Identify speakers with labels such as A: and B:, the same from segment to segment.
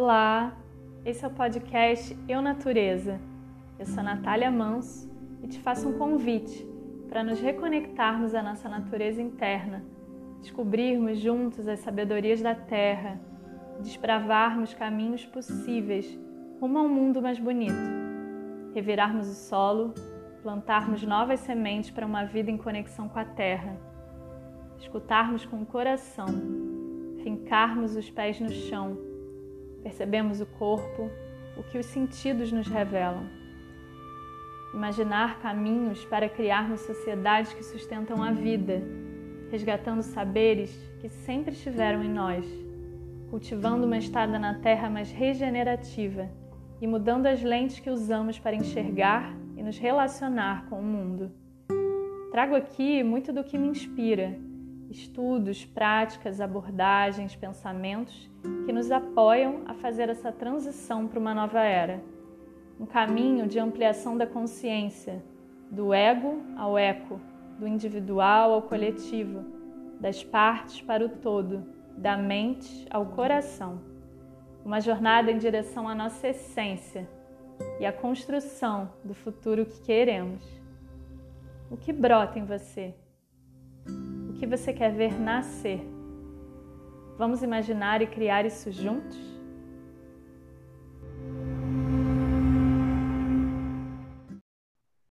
A: Olá, esse é o podcast Eu Natureza. Eu sou Natália Manso e te faço um convite para nos reconectarmos à nossa natureza interna, descobrirmos juntos as sabedorias da Terra, desbravarmos caminhos possíveis rumo a um mundo mais bonito, revirarmos o solo, plantarmos novas sementes para uma vida em conexão com a Terra, escutarmos com o coração, fincarmos os pés no chão Percebemos o corpo, o que os sentidos nos revelam. Imaginar caminhos para criarmos sociedades que sustentam a vida, resgatando saberes que sempre estiveram em nós, cultivando uma estada na terra mais regenerativa e mudando as lentes que usamos para enxergar e nos relacionar com o mundo. Trago aqui muito do que me inspira estudos, práticas, abordagens, pensamentos que nos apoiam a fazer essa transição para uma nova era. Um caminho de ampliação da consciência, do ego ao eco, do individual ao coletivo, das partes para o todo, da mente ao coração. Uma jornada em direção à nossa essência e à construção do futuro que queremos. O que brota em você? Que você quer ver nascer. Vamos imaginar e criar isso juntos?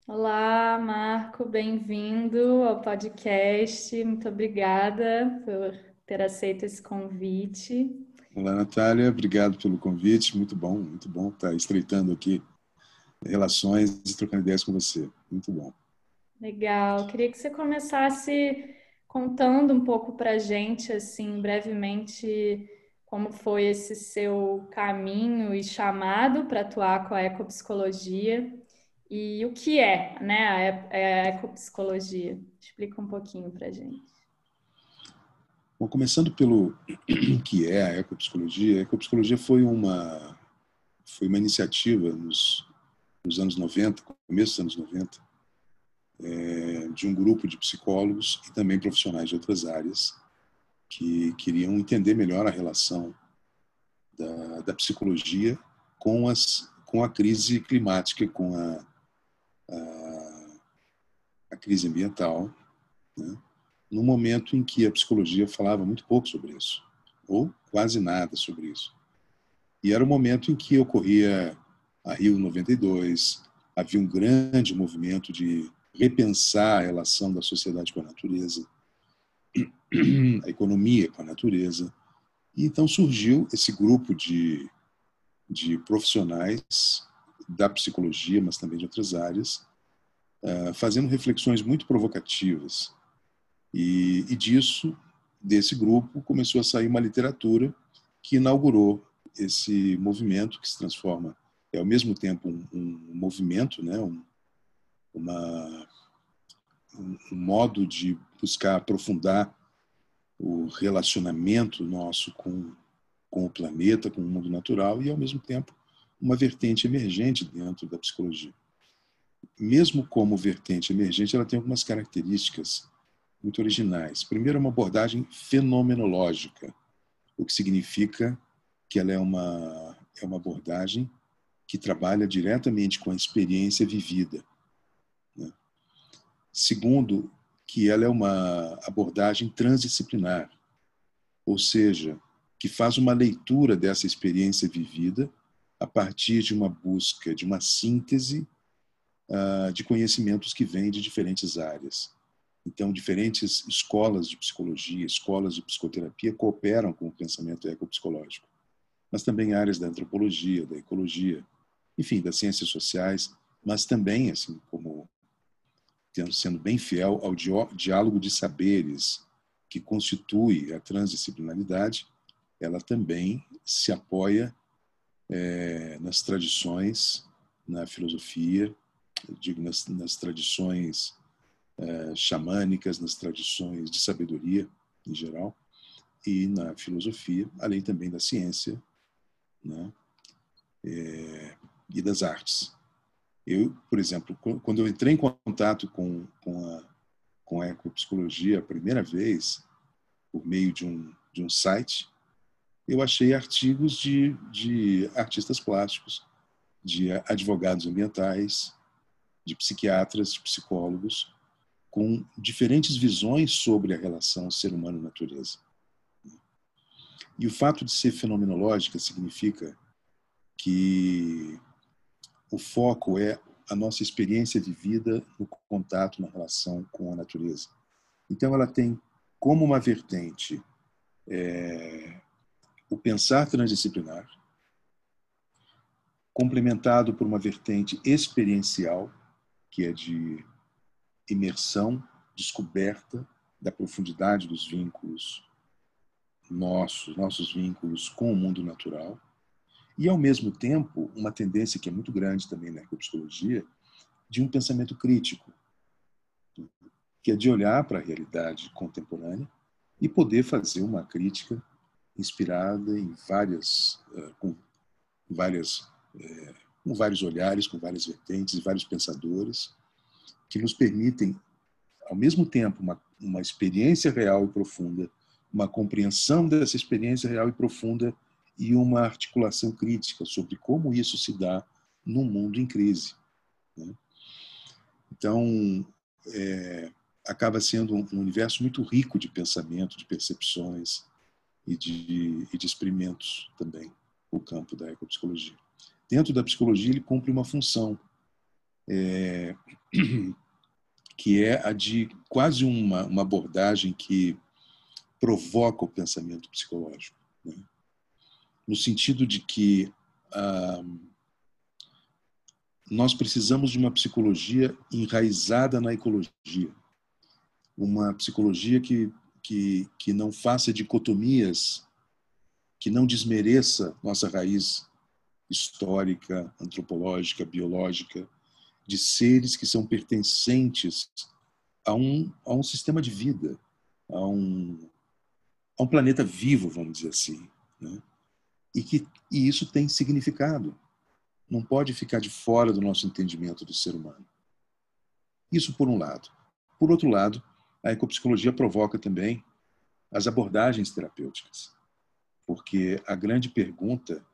A: Olá, Marco, bem-vindo ao podcast. Muito obrigada por ter aceito esse convite.
B: Olá, Natália, obrigado pelo convite. Muito bom, muito bom estar estreitando aqui relações e trocando ideias com você. Muito bom.
A: Legal. Queria que você começasse contando um pouco para gente, assim, brevemente, como foi esse seu caminho e chamado para atuar com a ecopsicologia e o que é, né, a, a ecopsicologia. Explica um pouquinho para gente.
B: Bom, começando pelo que é a ecopsicologia, a ecopsicologia foi uma foi uma iniciativa nos, nos anos 90, começo dos anos 90, é, de um grupo de psicólogos e também profissionais de outras áreas que queriam entender melhor a relação da, da psicologia com, as, com a crise climática, com a, a, a crise ambiental, né? no momento em que a psicologia falava muito pouco sobre isso, ou quase nada sobre isso. E era o momento em que ocorria a Rio 92, havia um grande movimento de repensar a relação da sociedade com a natureza, a economia com a natureza. E então surgiu esse grupo de, de profissionais da psicologia, mas também de outras áreas, uh, fazendo reflexões muito provocativas. E, e disso, desse grupo, começou a sair uma literatura que inaugurou esse movimento que se transforma, é ao mesmo tempo um, um movimento, né, um, uma, um, modo de buscar aprofundar o relacionamento nosso com, com o planeta, com o mundo natural e, ao mesmo tempo, uma vertente emergente dentro da psicologia. Mesmo como vertente emergente, ela tem algumas características muito originais. Primeiro, é uma abordagem fenomenológica, o que significa que ela é uma, é uma abordagem que trabalha diretamente com a experiência vivida. Segundo, que ela é uma abordagem transdisciplinar, ou seja, que faz uma leitura dessa experiência vivida a partir de uma busca, de uma síntese uh, de conhecimentos que vêm de diferentes áreas. Então, diferentes escolas de psicologia, escolas de psicoterapia cooperam com o pensamento ecopsicológico, mas também áreas da antropologia, da ecologia, enfim, das ciências sociais, mas também, assim como sendo bem fiel ao diálogo de saberes que constitui a transdisciplinaridade, ela também se apoia é, nas tradições, na filosofia, digo nas, nas tradições é, xamânicas, nas tradições de sabedoria em geral e na filosofia, além também da ciência, né, é, e das artes. Eu, por exemplo, quando eu entrei em contato com, com, a, com a ecopsicologia a primeira vez, por meio de um, de um site, eu achei artigos de, de artistas plásticos, de advogados ambientais, de psiquiatras, de psicólogos, com diferentes visões sobre a relação ser humano-natureza. E o fato de ser fenomenológica significa que o foco é a nossa experiência de vida no contato, na relação com a natureza. Então, ela tem como uma vertente é, o pensar transdisciplinar, complementado por uma vertente experiencial, que é de imersão, descoberta da profundidade dos vínculos nossos, nossos vínculos com o mundo natural, e ao mesmo tempo uma tendência que é muito grande também na ecopsicologia de um pensamento crítico, que é de olhar para a realidade contemporânea e poder fazer uma crítica inspirada em várias eh, com várias eh, com vários olhares, com várias vertentes, vários pensadores que nos permitem ao mesmo tempo uma, uma experiência real e profunda, uma compreensão dessa experiência real e profunda e uma articulação crítica sobre como isso se dá num mundo em crise. Né? Então, é, acaba sendo um, universo muito rico de pensamento, de percepções e de, e de experimentos também, o campo da ecopsicologia. Dentro da psicologia, ele cumpre uma função, é, que é a de quase uma, uma abordagem que provoca o pensamento psicológico. Né? No sentido de que nós precisamos de uma psicologia enraizada na ecologia, uma psicologia que, que, que não faça dicotomias, que não desmereça nossa raiz histórica, antropológica, biológica, de seres que são pertencentes a um, a um sistema de vida, a um, a um planeta vivo, vamos dizer assim. Né? E que e isso tem significado. Não pode ficar de fora do nosso entendimento do ser humano. Isso por um lado. Por outro lado, a ecopsicologia provoca também as abordagens terapêuticas, porque a grande pergunta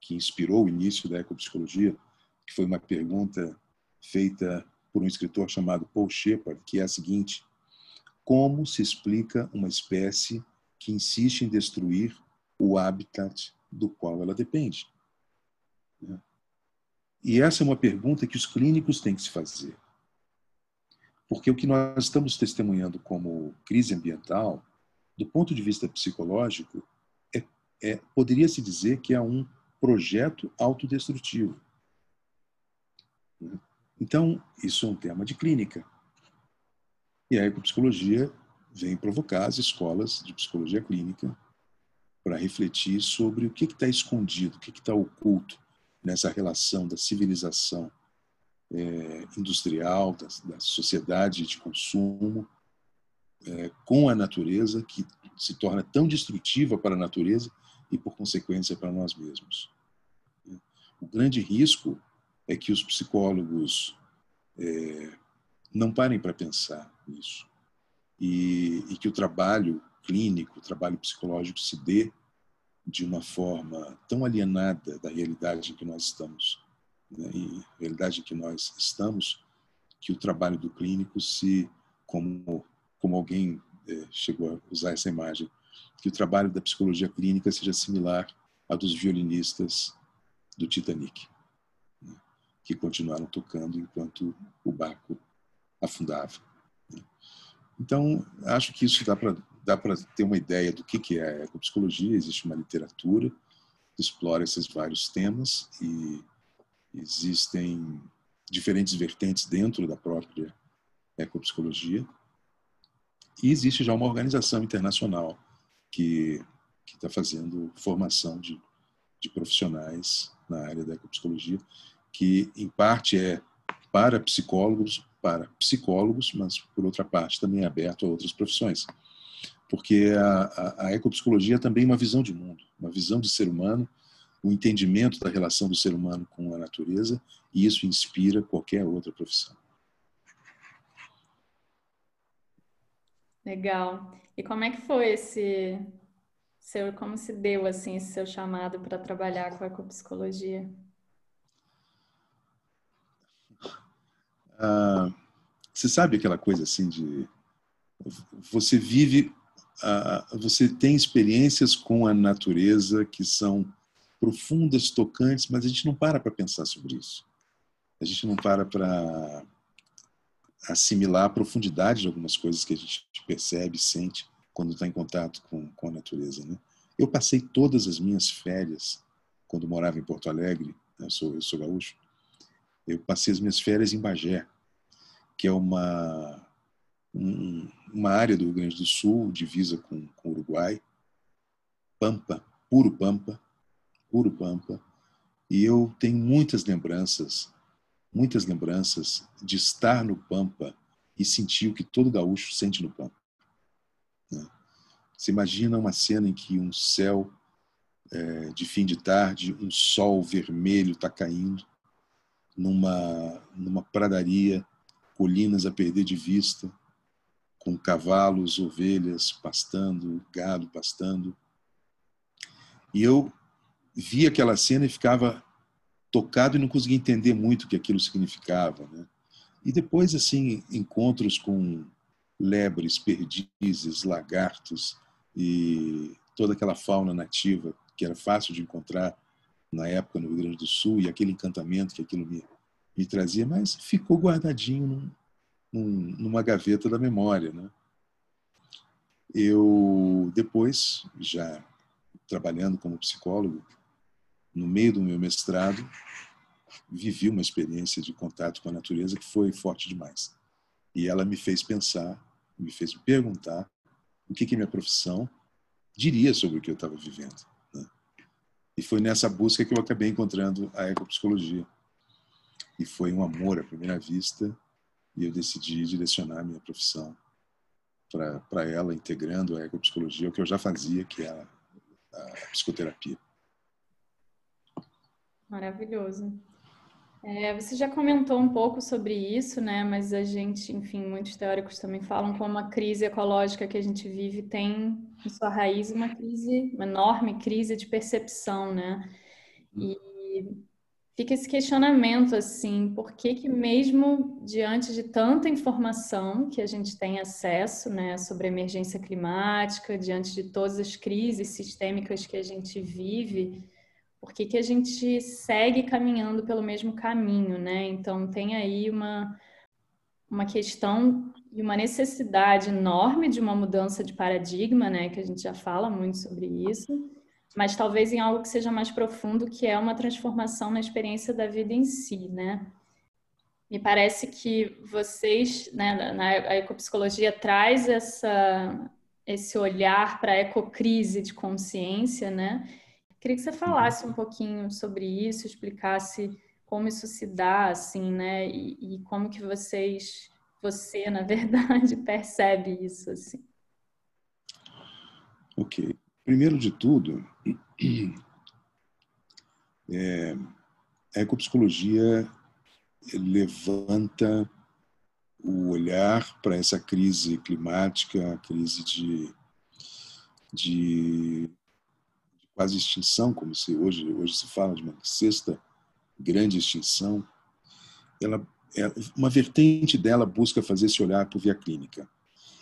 B: que inspirou o início da ecopsicologia, que foi uma pergunta feita por um escritor chamado Paul Shepard, que é a seguinte: como se explica uma espécie que insiste em destruir o habitat do qual ela depende. Né? E essa é uma pergunta que os clínicos têm que se fazer. Porque o que nós estamos testemunhando como crise ambiental, do ponto de vista psicológico, é, é poderia-se dizer que é um projeto autodestrutivo. Né? Então, isso é um tema de clínica. E a ecopsicologia vem provocar as escolas de psicologia clínica para refletir sobre o que está escondido, o que está oculto nessa relação da civilização é, industrial, da, da, sociedade de consumo, é, com a natureza, que se torna tão destrutiva para a natureza e, por consequência, para nós mesmos. O grande risco é que os psicólogos é, não parem para pensar nisso e, e que o trabalho clínico, o trabalho psicológico se dê de uma forma tão alienada da realidade em que nós estamos, né, e realidade em que nós estamos, que o trabalho do clínico se, como, como alguém é, chegou a usar essa imagem, que o trabalho da psicologia clínica seja similar ao dos violinistas do Titanic, né, que continuaram tocando enquanto o barco afundava. Né. Então, acho que isso dá para dá para ter uma ideia do que, que é a ecopsicologia. Existe uma literatura que explora esses vários temas e existem diferentes vertentes dentro da própria ecopsicologia. E existe já uma organização internacional que está fazendo formação de, de profissionais na área da ecopsicologia, que em parte é para psicólogos, para psicólogos, mas por outra parte também é aberto a outras profissões porque a, a, a ecopsicologia é também uma visão de mundo, uma visão de ser humano, o entendimento da relação do ser humano com a natureza, e isso inspira qualquer outra profissão.
A: Legal. E como é que foi esse seu, como se deu assim esse seu chamado para trabalhar com a ecopsicologia?
B: Ah, você sabe aquela coisa assim de você vive, você tem experiências com a natureza que são profundas, tocantes, mas a gente não para para pensar sobre isso. A gente não para para assimilar a profundidade de algumas coisas que a gente percebe, sente quando está em contato com, com a natureza. Né? Eu passei todas as minhas férias, quando morava em Porto Alegre, né? eu, sou, eu sou gaúcho, eu passei as minhas férias em Bagé, que é uma, um, uma área do Rio Grande do Sul, divisa com, com o Uruguai, Pampa, puro Pampa, puro Pampa, e eu tenho muitas lembranças, muitas lembranças de estar no Pampa e sentir o que todo gaúcho sente no Pampa. Né? Você imagina uma cena em que um céu é, de fim de tarde, um sol vermelho está caindo numa, numa pradaria, colinas a perder de vista, com cavalos, ovelhas pastando, gado pastando. E eu via aquela cena e ficava tocado e não conseguia entender muito o que aquilo significava. Né? E depois, assim, encontros com lebres, perdizes, lagartos e toda aquela fauna nativa que era fácil de encontrar na época no Rio Grande do Sul e aquele encantamento que aquilo me, me trazia, mas ficou guardadinho num, num, numa gaveta da memória. Né? Eu, depois, já trabalhando como psicólogo, no meio do meu mestrado, vivi uma experiência de contato com a natureza que foi forte demais. E ela me fez pensar me fez me perguntar o que, que minha profissão diria sobre o que eu estava vivendo. Né? E foi nessa busca que eu acabei encontrando a ecopsicologia. E foi um amor à primeira vista, e eu decidi direcionar minha profissão para ela, integrando a ecopsicologia, o que eu já fazia, que é a, a psicoterapia.
A: Maravilhoso. É, você já comentou um pouco sobre isso, né? Mas a gente, enfim, muitos teóricos também falam como a crise ecológica que a gente vive tem em sua raiz uma crise, uma enorme crise de percepção, né? E fica esse questionamento assim, por que que mesmo diante de tanta informação que a gente tem acesso, né, sobre emergência climática, diante de todas as crises sistêmicas que a gente vive, por que, que a gente segue caminhando pelo mesmo caminho, né? Então tem aí uma, uma questão e uma necessidade enorme de uma mudança de paradigma, né? Que a gente já fala muito sobre isso, mas talvez em algo que seja mais profundo, que é uma transformação na experiência da vida em si, né? Me parece que vocês, né, na ecopsicologia traz essa esse olhar para a ecocrise de consciência, né? Queria que você falasse um pouquinho sobre isso, explicasse como isso se dá, assim, né? E, e como que vocês, você, na verdade, percebe isso, assim.
B: Ok. Primeiro de tudo, é, a ecopsicologia levanta o olhar para essa crise climática, a crise de, de quase extinção, como se hoje, hoje se fala de uma sexta grande extinção, ela, é, uma vertente dela busca fazer esse olhar por via clínica.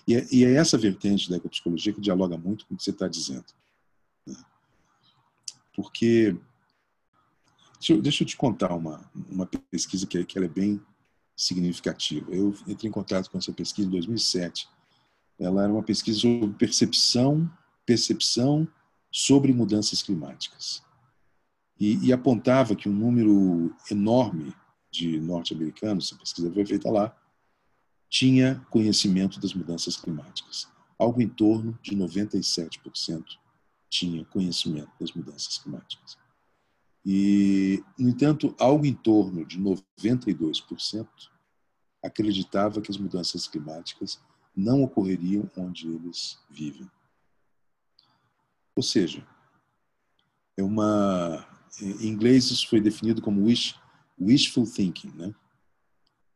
B: E é, e é essa vertente da ecopsicologia que dialoga muito com o que você está dizendo. Né? Porque, deixa eu, deixa eu, te contar uma, uma pesquisa que, que ela é bem significativa. Eu entrei em contato com essa pesquisa em 2007. Ela era uma pesquisa sobre percepção, percepção sobre mudanças climáticas. E, e apontava que um número enorme de norte-americanos, a pesquisa foi feita lá, tinha conhecimento das mudanças climáticas. Algo em torno de 97% tinha conhecimento das mudanças climáticas. E, no entanto, algo em torno de 92% acreditava que as mudanças climáticas não ocorreriam onde eles vivem. Ou seja, é uma em inglês isso foi definido como wish, wishful thinking, né?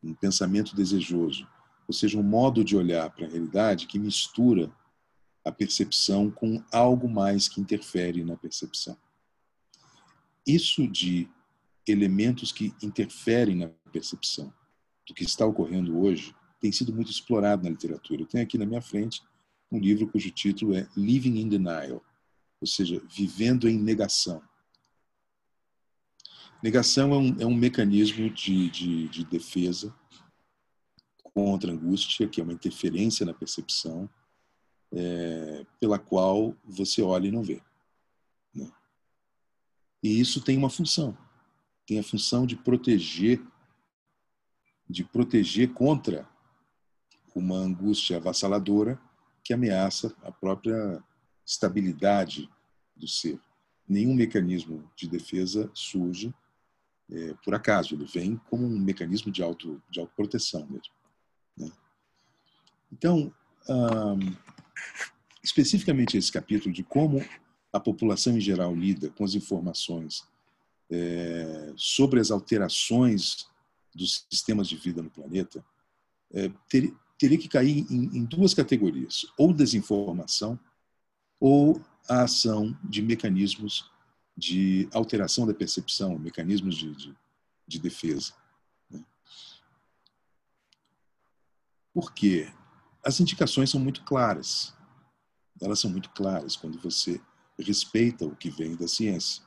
B: Um pensamento desejoso, ou seja, um modo de olhar para a realidade que mistura a percepção com algo mais que interfere na percepção. Isso de elementos que interferem na percepção do que está ocorrendo hoje tem sido muito explorado na literatura. Eu tenho aqui na minha frente um livro cujo título é Living in Denial, ou seja, vivendo em negação. Negação é um, é um mecanismo de, de, de defesa contra angústia, que é uma interferência na percepção, é, pela qual você olha e não vê. Né? E isso tem uma função. Tem a função de proteger, de proteger contra uma angústia avassaladora que ameaça a própria estabilidade do ser. Nenhum mecanismo de defesa surge é, por acaso, ele vem como um mecanismo de, auto, de autoproteção mesmo. Né? Então, especificamente esse capítulo de como a população em geral lida com as informações é, sobre as alterações dos sistemas de vida no planeta, é, ter, teria que cair em, em duas categorias: ou desinformação, ou a ação de mecanismos de alteração da percepção, mecanismos de, de, de defesa. Porque as indicações são muito claras. Elas são muito claras quando você respeita o que vem da ciência.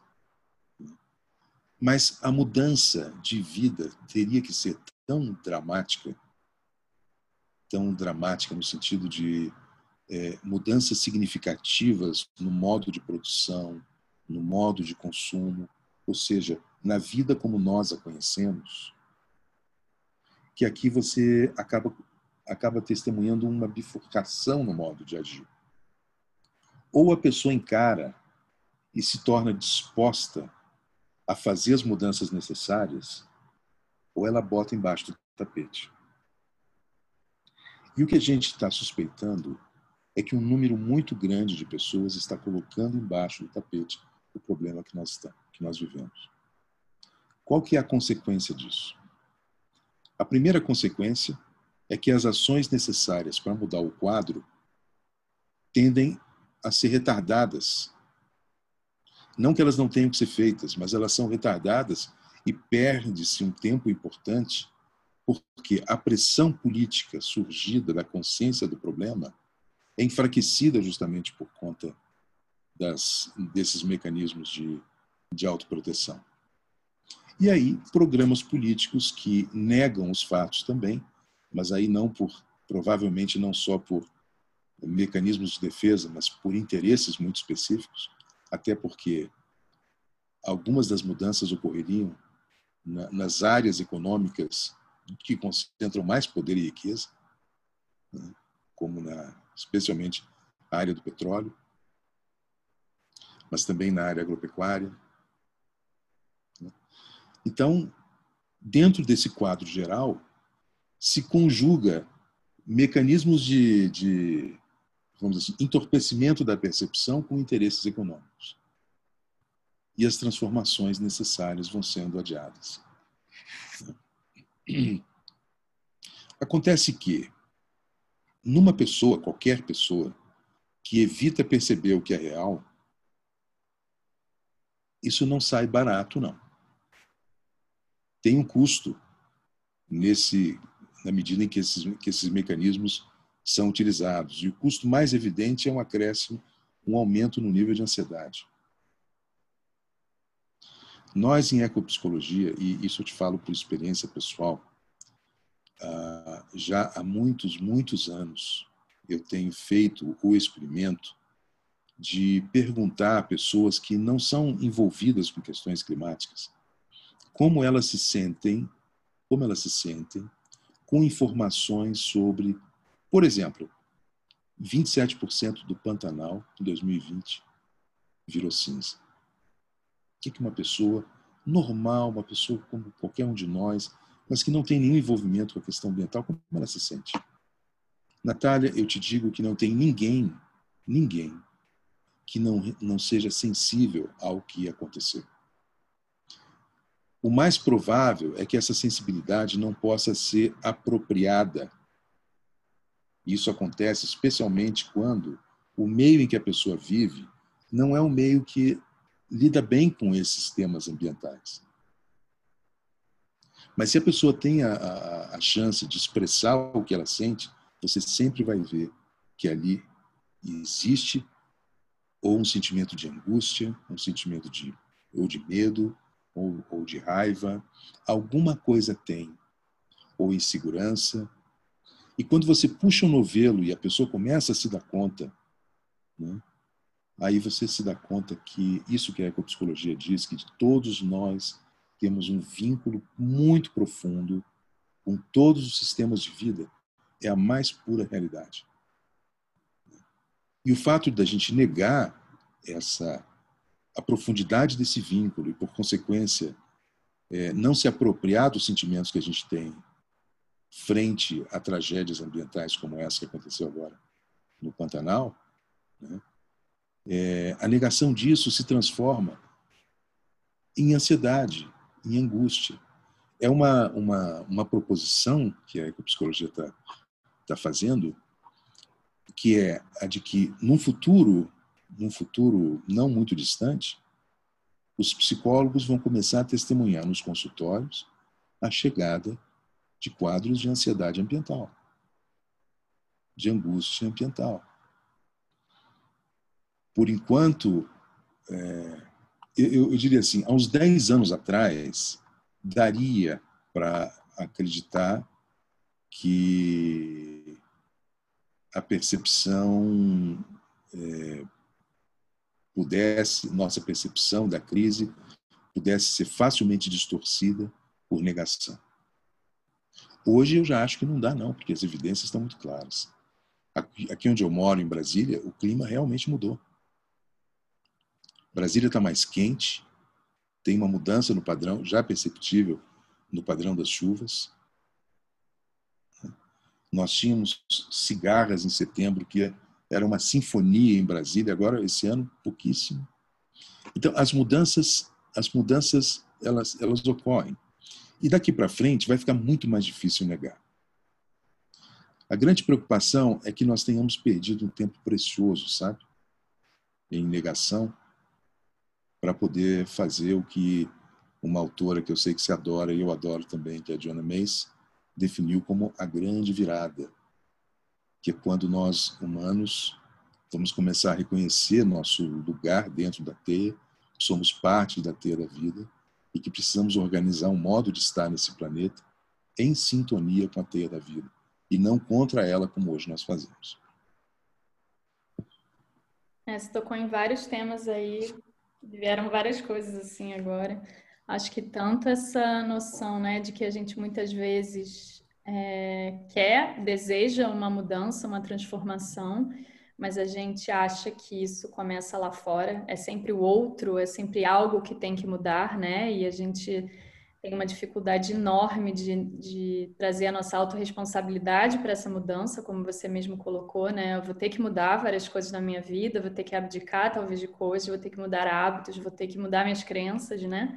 B: Mas a mudança de vida teria que ser tão dramática tão dramática no sentido de é, mudanças significativas no modo de produção, no modo de consumo, ou seja, na vida como nós a conhecemos, que aqui você acaba acaba testemunhando uma bifurcação no modo de agir. Ou a pessoa encara e se torna disposta a fazer as mudanças necessárias, ou ela bota embaixo do tapete. E o que a gente está suspeitando é que um número muito grande de pessoas está colocando embaixo do tapete o problema que nós, estamos, que nós vivemos. Qual que é a consequência disso? A primeira consequência é que as ações necessárias para mudar o quadro tendem a ser retardadas. Não que elas não tenham que ser feitas, mas elas são retardadas e perde-se um tempo importante porque a pressão política surgida da consciência do problema é enfraquecida justamente por conta das, desses mecanismos de, de autoproteção. E aí, programas políticos que negam os fatos também, mas aí não por, provavelmente não só por mecanismos de defesa, mas por interesses muito específicos, até porque algumas das mudanças ocorreriam na, nas áreas econômicas que concentram mais poder e riqueza, né? como na, especialmente a área do petróleo, mas também na área agropecuária. Né? Então, dentro desse quadro geral, se conjuga mecanismos de, de vamos assim, entorpecimento da percepção com interesses econômicos. E as transformações necessárias vão sendo adiadas. Acontece que, numa pessoa, qualquer pessoa, que evita perceber o que é real, isso não sai barato, não. Tem um custo nesse, na medida em que esses, que esses mecanismos são utilizados. E o custo mais evidente é um acréscimo, um aumento no nível de ansiedade. Nós, em ecopsicologia, e isso eu te falo por experiência pessoal, ah, já há muitos, muitos anos, eu tenho feito o experimento de perguntar a pessoas que não são envolvidas com questões climáticas como elas se sentem, como elas se sentem com informações sobre, por exemplo, 27% do Pantanal em 2020 virou cinza que uma pessoa normal, uma pessoa como qualquer um de nós, mas que não tem nenhum envolvimento com a questão ambiental, como ela se sente? Natália, eu te digo que não tem ninguém, ninguém, que não, não seja sensível ao que aconteceu. O mais provável é que essa sensibilidade não possa ser apropriada. Isso acontece especialmente quando o meio em que a pessoa vive não é um meio que lida bem com esses temas ambientais. Mas se a pessoa tem a, a, a chance de expressar o que ela sente, você sempre vai ver que ali existe ou um sentimento de angústia, um sentimento de ou de medo ou, ou de raiva, alguma coisa tem, ou insegurança. E quando você puxa o um novelo e a pessoa começa a se dar conta, né, aí você se dá conta que isso que a ecopsicologia diz, que todos nós temos um vínculo muito profundo com todos os sistemas de vida, é a mais pura realidade. E o fato da gente negar essa a profundidade desse vínculo e, por consequência, é, não se apropriar dos sentimentos que a gente tem frente a tragédias ambientais como essa que aconteceu agora no Pantanal, né, é, a negação disso se transforma em ansiedade, em angústia. É uma, uma, uma proposição que a ecopsicologia está tá fazendo, que é a de que, num futuro, num futuro não muito distante, os psicólogos vão começar a testemunhar nos consultórios a chegada de quadros de ansiedade ambiental, de angústia ambiental. Por enquanto, é, eu, eu diria assim, há uns 10 anos atrás, daria para acreditar que a percepção é, pudesse, nossa percepção da crise pudesse ser facilmente distorcida por negação. Hoje eu já acho que não dá não, porque as evidências estão muito claras. Aqui, onde eu moro, em Brasília, o clima realmente mudou. Brasília está mais quente, tem uma mudança no padrão, já perceptível no padrão das chuvas. Nós tínhamos cigarras em setembro, que era uma sinfonia em Brasília, agora esse ano pouquíssimo. Então as mudanças, as mudanças elas elas ocorrem. E daqui para frente vai ficar muito mais difícil negar. A grande preocupação é que nós tenhamos perdido um tempo precioso, sabe? Em negação para poder fazer o que uma autora que eu sei que você adora e eu adoro também, que é a Joanna Mace, definiu como a grande virada, que é quando nós humanos vamos começar a reconhecer nosso lugar dentro da teia, somos parte da teia da vida e que precisamos organizar um modo de estar nesse planeta em sintonia com a teia da vida e não contra ela como hoje nós fazemos.
A: É, você tocou em vários temas aí Vieram várias coisas assim agora. Acho que tanto essa noção, né, de que a gente muitas vezes é, quer, deseja uma mudança, uma transformação, mas a gente acha que isso começa lá fora. É sempre o outro, é sempre algo que tem que mudar, né? E a gente tem uma dificuldade enorme de, de trazer a nossa autorresponsabilidade para essa mudança, como você mesmo colocou, né? Eu vou ter que mudar várias coisas na minha vida, vou ter que abdicar talvez de coisas, vou ter que mudar hábitos, vou ter que mudar minhas crenças, né?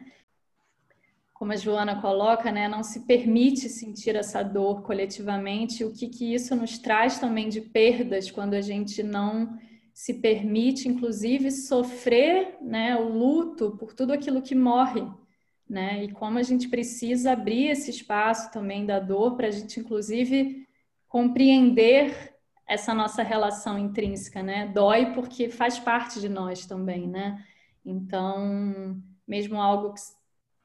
A: Como a Joana coloca, né? Não se permite sentir essa dor coletivamente. O que, que isso nos traz também de perdas quando a gente não se permite, inclusive, sofrer né, o luto por tudo aquilo que morre né? E como a gente precisa abrir esse espaço também da dor para a gente, inclusive, compreender essa nossa relação intrínseca, né? Dói porque faz parte de nós também, né? Então, mesmo algo que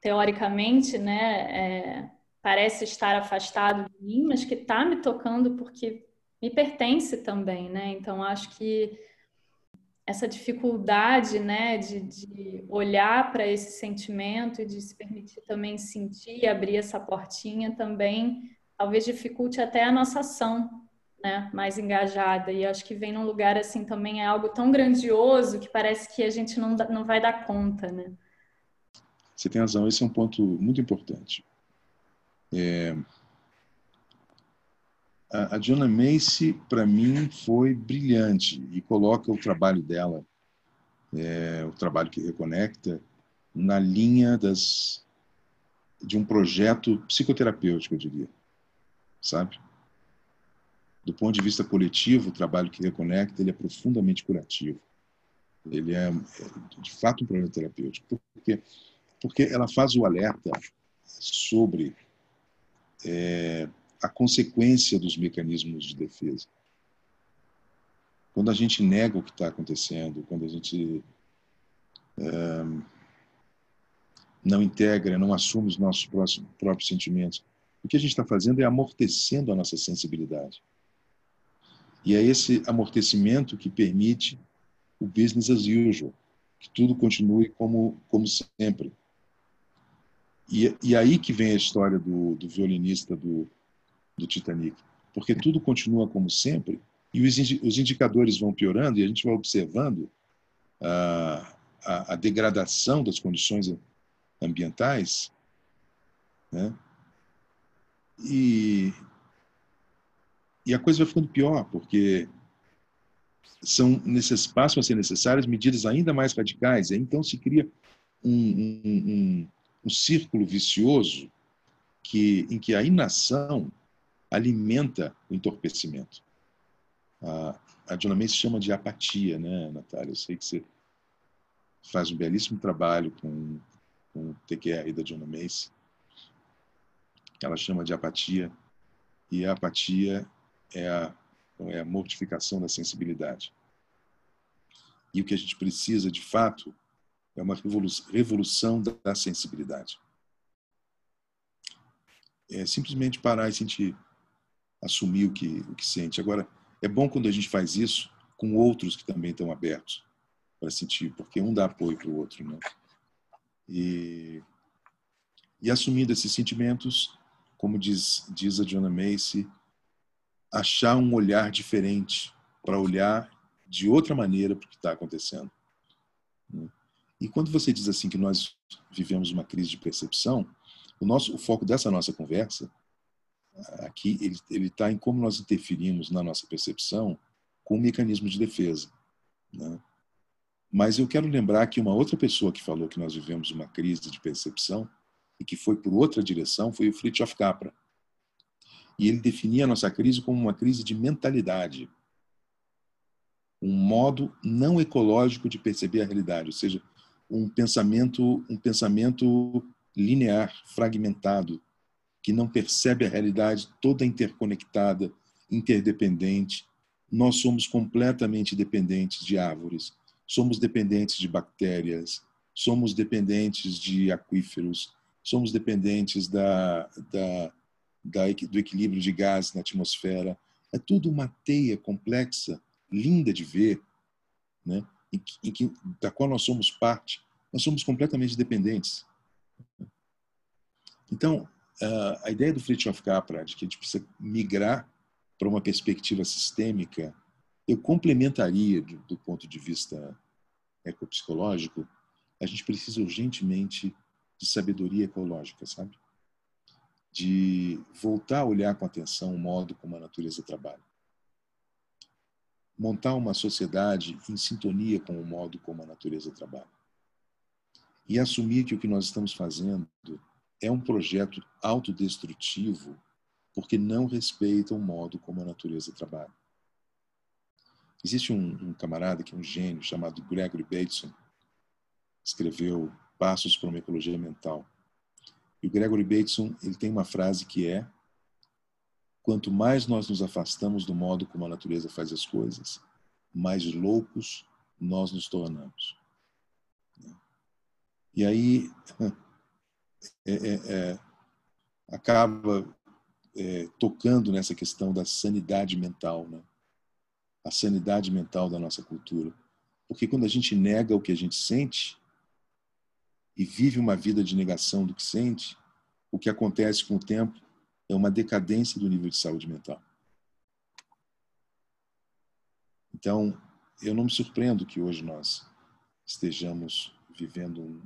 A: teoricamente, né, é, parece estar afastado de mim, mas que está me tocando porque me pertence também, né? Então, acho que essa dificuldade, né, de, de olhar para esse sentimento e de se permitir também sentir, abrir essa portinha também, talvez dificulte até a nossa ação, né, mais engajada. E acho que vem num lugar assim também é algo tão grandioso que parece que a gente não, não vai dar conta, né?
B: Você tem razão, esse é um ponto muito importante. É, a, Jonah Macy, para mim, foi brilhante e coloca o trabalho dela, é, o trabalho que reconecta, na linha das de um projeto psicoterapêutico, eu diria, sabe? do ponto de vista coletivo, o trabalho que reconecta ele é profundamente curativo. Ele é, de fato um problema terapêutico. Por quê? Porque ela faz o alerta sobre é, a consequência dos mecanismos de defesa. Quando a gente nega o que está acontecendo, quando a gente é, não integra, não assume os nossos próprios sentimentos, o que a gente está fazendo é amortecendo a nossa sensibilidade. E é esse amortecimento que permite o business as usual, que tudo continue como, como sempre. E, e aí que vem a história do, do violinista do, do Titanic, porque tudo continua como sempre e os, os indicadores vão piorando e a gente vai observando a, a, a degradação das condições ambientais, né? E, e a coisa vai ficando pior, porque são nesses passam a ser necessárias medidas ainda mais radicais. Então se cria um, um, um círculo vicioso que, em que a inação alimenta o entorpecimento. A, a May se chama de apatia, né, Natália? Eu sei que você faz um belíssimo trabalho com, com o TQR da Dona Mace. Ela chama de apatia, e a apatia é a, é a mortificação da sensibilidade. E o que a gente precisa, de fato, é uma revolução da sensibilidade. É simplesmente parar e sentir, assumir o que, o que sente. Agora, é bom quando a gente faz isso com outros que também estão abertos para sentir, porque um dá apoio para o outro. Né? E, e assumindo esses sentimentos, como diz, diz a Jonah Macy, achar um olhar diferente, para olhar de outra maneira para o que está acontecendo. Né? E quando você diz assim que nós vivemos uma crise de percepção, o nosso o foco dessa nossa conversa aqui ele ele está em como nós interferimos na nossa percepção com o mecanismo de defesa. Né? Mas eu quero lembrar que uma outra pessoa que falou que nós vivemos uma crise de percepção e que foi por outra direção foi o Fritjof Capra. E ele definia a nossa crise como uma crise de mentalidade, um modo não ecológico de perceber a realidade, ou seja, um pensamento, um pensamento linear, fragmentado, que não percebe a realidade toda interconectada, interdependente. Nós somos completamente dependentes de árvores, somos dependentes de bactérias, somos dependentes de aquíferos, somos dependentes da, da, da, do equilíbrio de gás na atmosfera. É tudo uma teia complexa, linda de ver, né? Em, que, em que, da qual nós somos parte. Nós somos completamente dependentes. Então, a ideia do Fritjof Capra de que a gente precisa migrar para uma perspectiva sistêmica eu complementaria, do, do ponto de vista ecopsicológico, a gente precisa urgentemente de sabedoria ecológica, sabe? De voltar a olhar com atenção o modo como a natureza trabalha. Montar uma sociedade em sintonia com o modo como a natureza trabalha. E assumir que o que nós estamos fazendo é um projeto autodestrutivo porque não respeita o modo como a natureza trabalha. Existe um, um, camarada que é um gênio chamado Gregory Bateson, escreveu Passos para uma Ecologia Mental. E o Gregory Bateson ele tem uma frase que é: quanto mais nós nos afastamos do modo como a natureza faz as coisas, mais loucos nós nos tornamos. E aí é, é, é, acaba é, tocando nessa questão da sanidade mental, né? a sanidade mental da nossa cultura. Porque quando a gente nega o que a gente sente e vive uma vida de negação do que sente, o que acontece com o tempo é uma decadência do nível de saúde mental. Então, eu não me surpreendo que hoje nós estejamos vivendo um,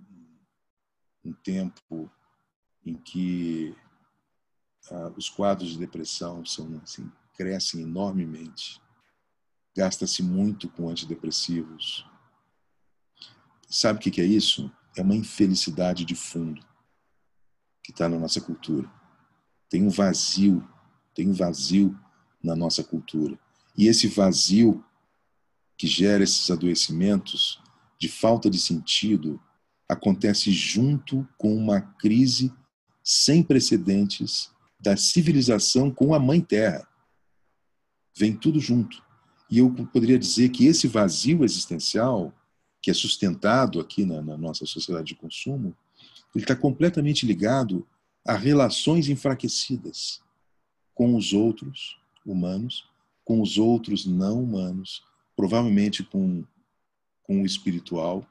B: um tempo em que ah, os quadros de depressão são assim, crescem enormemente gasta-se muito com antidepressivos. Sabe o que é isso? É uma infelicidade de fundo que está na nossa cultura. Tem um vazio, tem um vazio na nossa cultura. E esse vazio que gera esses adoecimentos de falta de sentido acontece junto com uma crise sem precedentes da civilização com a Mãe Terra. Vem tudo junto. E eu poderia dizer que esse vazio existencial, que é sustentado aqui na, na nossa sociedade de consumo, ele está completamente ligado a relações enfraquecidas com os outros humanos, com os outros não humanos, provavelmente com, com o espiritual,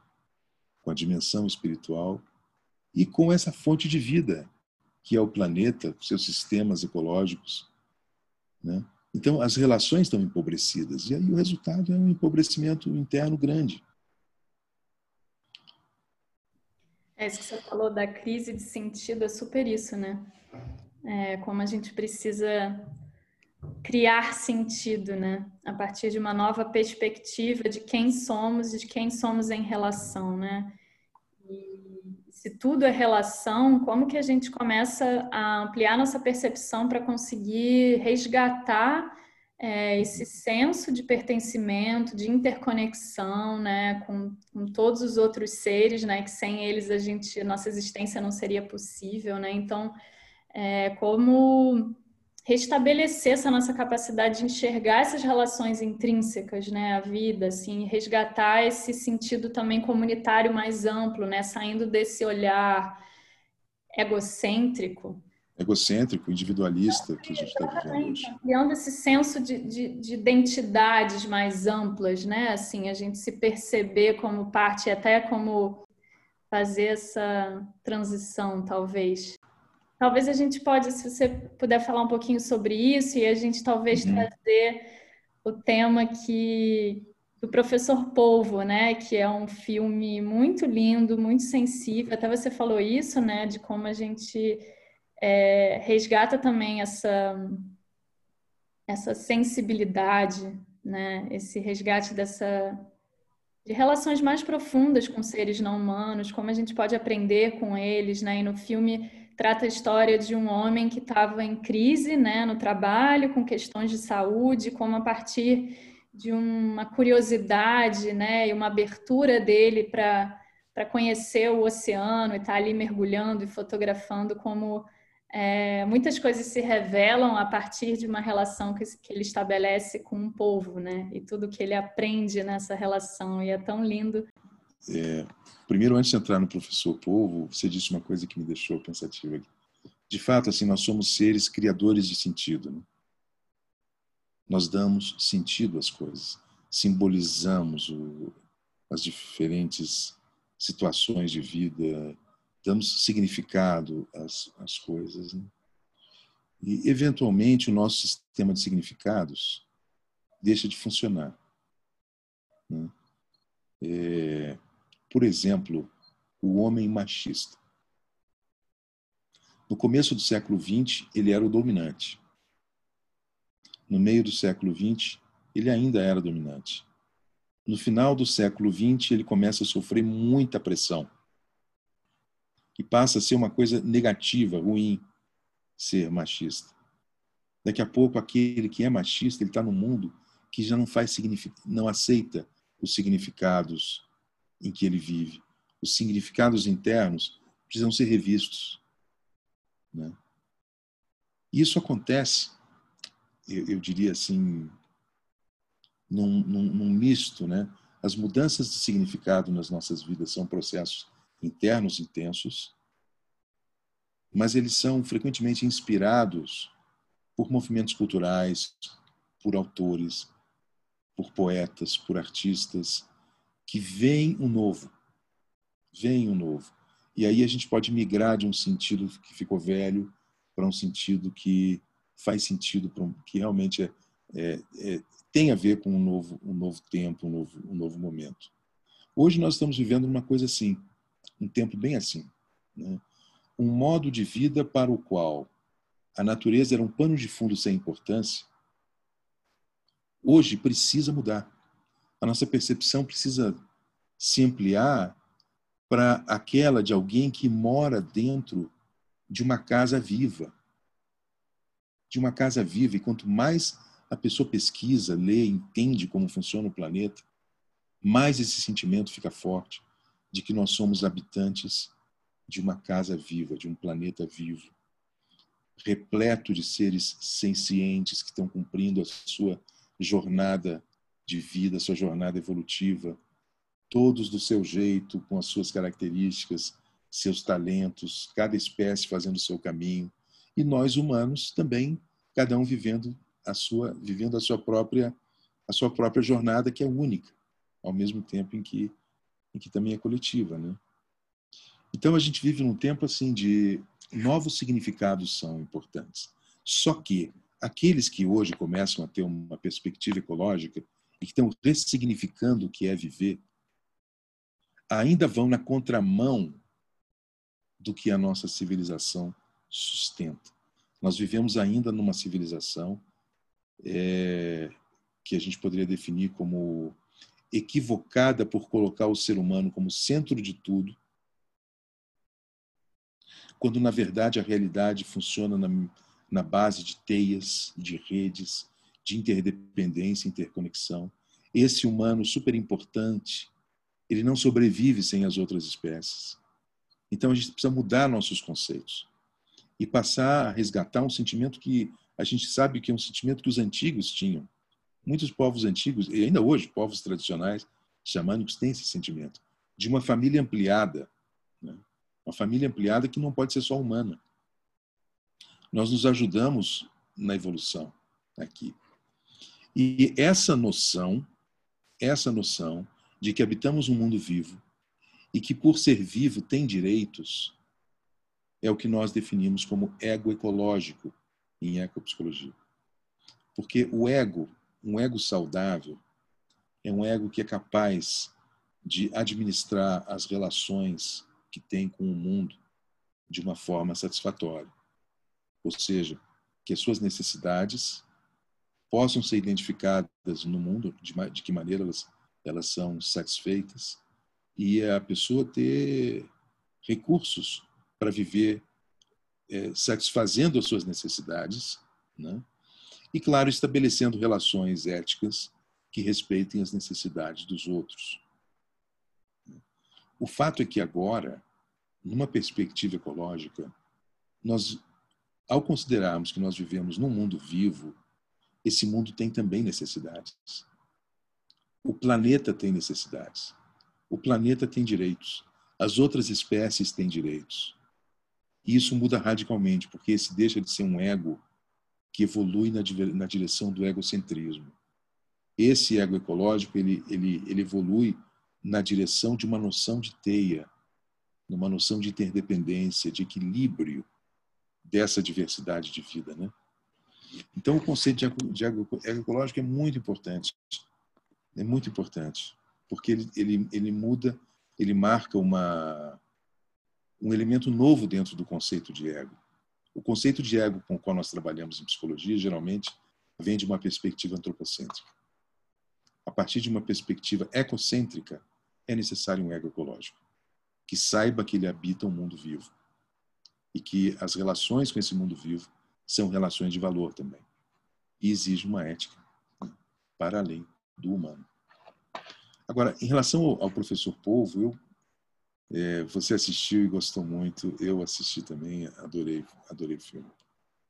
B: com a dimensão espiritual e com essa fonte de vida que é o planeta, seus sistemas ecológicos. Né? Então, as relações estão empobrecidas, e aí o resultado é um empobrecimento interno grande.
A: É isso que você falou da crise de sentido, é super isso, né? É, como a gente precisa criar sentido, né? A partir de uma nova perspectiva de quem somos e de quem somos em relação, né? se tudo é relação, como que a gente começa a ampliar nossa percepção para conseguir resgatar é, esse senso de pertencimento, de interconexão, né, com, com, todos os outros seres, né, que sem eles a gente, nossa existência não seria possível, né? Então, é, como restabelecer essa nossa capacidade de enxergar essas relações intrínsecas, né, à vida, assim, resgatar esse sentido também comunitário mais amplo, né, saindo desse olhar egocêntrico.
B: Egocêntrico, individualista que a gente está vivendo hoje.
A: Criando esse senso de, de, de, identidades mais amplas, né, assim, a gente se perceber como parte, até como fazer essa transição, talvez. Talvez a gente pode, se você puder falar um pouquinho sobre isso e a gente talvez uhum. trazer o tema que do Professor Polvo, né, que é um filme muito lindo, muito sensível. Até você falou isso, né, de como a gente é, resgata também essa essa sensibilidade, né, esse resgate dessa de relações mais profundas com seres não humanos, como a gente pode aprender com eles, né? E no filme trata a história de um homem que estava em crise né, no trabalho, com questões de saúde, como a partir de uma curiosidade né, e uma abertura dele para conhecer o oceano e estar tá ali mergulhando e fotografando como é, muitas coisas se revelam a partir de uma relação que, que, ele estabelece com um povo, né? E tudo que ele aprende nessa relação. E é tão lindo.
B: É, Primeiro, antes de entrar no professor Povo, você disse uma coisa que me deixou pensativa aqui. De fato, assim, nós somos seres criadores de sentido. Né? Nós damos sentido às coisas, simbolizamos o, as diferentes situações de vida, damos significado às, às coisas. Né? E, eventualmente, o nosso sistema de significados deixa de funcionar. Né? É, por exemplo, o homem machista. No começo do século XX, ele era o dominante. No meio do século XX, ele ainda era dominante. No final do século XX, ele começa a sofrer muita pressão. E passa a ser uma coisa negativa, ruim, ser machista. Daqui a pouco, aquele que é machista, ele está no mundo que já não faz não aceita os significados em que ele vive. Os significados internos precisam ser revistos. Né? Isso acontece, eu, eu diria assim, num, num, num, misto. Né? As mudanças de significado nas nossas vidas são processos internos intensos, mas eles são frequentemente inspirados por movimentos culturais, por autores, por poetas, por artistas, que vem o novo. Vem o novo. E aí a gente pode migrar de um sentido que ficou velho para um sentido que faz sentido, um, que realmente é, é, é, tem a ver com um novo, um novo tempo, um novo, um novo momento. Hoje nós estamos vivendo uma coisa assim, um tempo bem assim. Né? Um modo de vida para o qual a natureza era um pano de fundo sem importância, hoje precisa mudar a nossa percepção precisa se ampliar para aquela de alguém que mora dentro de uma casa viva. De uma casa viva. E quanto mais a pessoa pesquisa, lê, entende como funciona o planeta, mais esse sentimento fica forte de que nós somos habitantes de uma casa viva, de um planeta vivo, repleto de seres sencientes que estão cumprindo a sua jornada de vida, a sua jornada evolutiva, todos do seu jeito, com as suas características, seus talentos, cada espécie fazendo o seu caminho, e nós humanos também, cada um vivendo a sua vivendo a sua própria a sua própria jornada que é única, ao mesmo tempo em que em que também é coletiva, né? Então a gente vive num tempo assim de novos significados são importantes. Só que aqueles que hoje começam a ter uma perspectiva ecológica e que estão ressignificando o que é viver, ainda vão na contramão do que a nossa civilização sustenta. Nós vivemos ainda numa civilização é, que a gente poderia definir como equivocada por colocar o ser humano como centro de tudo, quando na verdade a realidade funciona na, na base de teias, de redes, de interdependência, interconexão. Esse humano super importante, ele não sobrevive sem as outras espécies. Então a gente precisa mudar nossos conceitos e passar a resgatar um sentimento que a gente sabe que é um sentimento que os antigos tinham. Muitos povos antigos, e ainda hoje, povos tradicionais xamânicos têm esse sentimento de uma família ampliada. Né? Uma família ampliada que não pode ser só humana. Nós nos ajudamos na evolução aqui. E essa noção, essa noção de que habitamos um mundo vivo e que por ser vivo tem direitos, é o que nós definimos como ego ecológico em ecopsicologia. Porque o ego, um ego saudável, é um ego que é capaz de administrar as relações que tem com o mundo de uma forma satisfatória. Ou seja, que as suas necessidades possam ser identificadas no mundo, de, de que maneira elas, elas são satisfeitas, e a pessoa ter recursos para viver é, satisfazendo as suas necessidades, né? E, claro, estabelecendo relações éticas que respeitem as necessidades dos outros. O fato é que agora, numa perspectiva ecológica, nós, ao considerarmos que nós vivemos num mundo vivo, esse mundo tem também necessidades. O planeta tem necessidades. O planeta tem direitos. As outras espécies têm direitos. E isso muda radicalmente, porque esse deixa de ser um ego que evolui na, na direção do egocentrismo. Esse ego ecológico, ele, ele, ele evolui na direção de uma noção de teia, numa noção de interdependência, de equilíbrio dessa diversidade de vida, né? Então, o conceito de ego, ecológico é muito importante. É muito importante, porque ele, ele, ele muda, ele marca uma, um elemento novo dentro do conceito de ego. O conceito de ego com o qual nós trabalhamos em psicologia geralmente vem de uma perspectiva antropocêntrica. A partir de uma perspectiva ecocêntrica, é necessário um ego ecológico que saiba que ele habita um mundo vivo e que as relações com esse mundo vivo são relações de valor também. E exige uma ética né, para além do humano. Agora, em relação ao, professor Polvo, eu é, você assistiu e gostou muito. Eu assisti também, adorei, adorei o filme.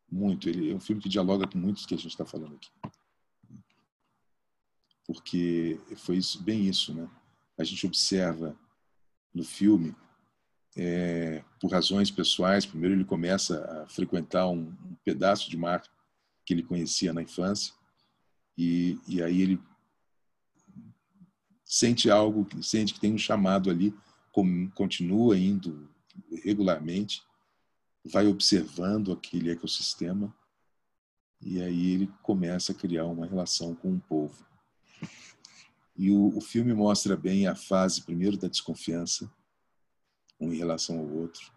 B: Muito. Ele é um filme que dialoga com muitos que a gente está falando aqui. Porque foi isso, bem isso, né? A gente observa no filme, é, por razões pessoais, primeiro ele começa a frequentar um, um pedaço de mar que ele conhecia na infância, e, e aí ele sente algo, sente que tem um chamado ali continua indo regularmente, vai observando aquele ecossistema e aí ele começa a criar uma relação com o povo. E o, o filme mostra bem a fase primeiro da desconfiança, um em relação ao outro,